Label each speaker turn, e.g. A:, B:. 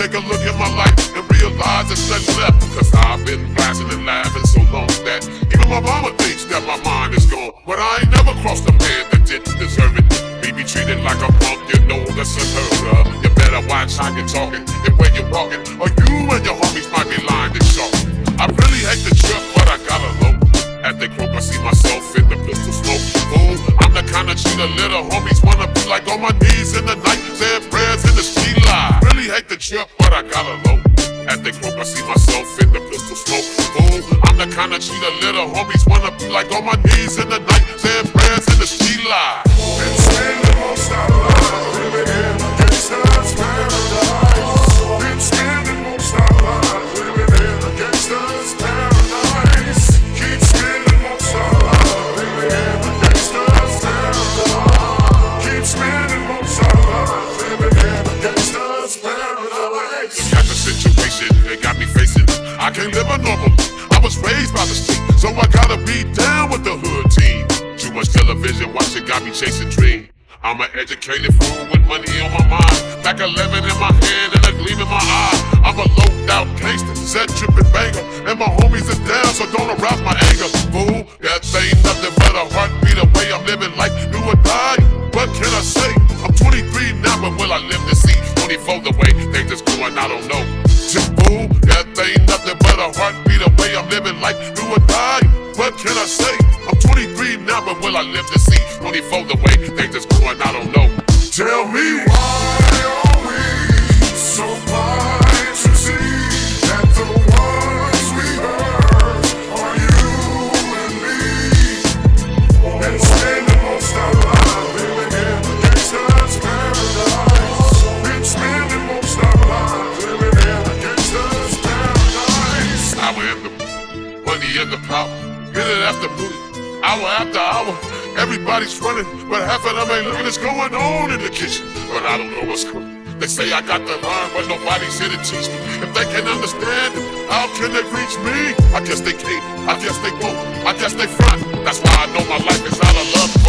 A: take a look at my life and realize there's nothing left. Cause I've been blasting and laughing so long that even my mama thinks that my mind is gone. But I ain't never crossed a man that didn't deserve it. Me be treated like a punk, you know that's unheard of. You better watch how you're talking and where you're walking, or you and your homies might be the little homies wanna be like on my knees in the night, saying prayers in the street light. Really hate the trip, but I gotta low. At the croak, I see myself in the pistol smoke. Fool, I'm the kind of cheater little homies wanna be like on my knees in the night, saying prayers Got the situation they got me facing. I can't live a normal. I was raised by the street, so I gotta be down with the hood team. Too much television watching got me chasing dreams. I'm an educated fool with money on my mind. Back 11 in my hand and a gleam in my eye. I'm a loped out gangster, set tripping banger. And my homies is down, so don't arouse things? I don't know. Tip fool, that ain't nothing but a heartbeat away. I'm living like do or die. What can I say? I'm 23 now, but will I live to see 24 the way things is going? I don't know.
B: Tell me
A: Everybody's running, but half of them ain't looking what's going on in the kitchen. But I don't know what's coming. They say I got the line, but nobody's here to teach me. If they can't understand, how can they reach me? I guess they can't. I guess they won't. I guess they front. That's why I know my life is out of love.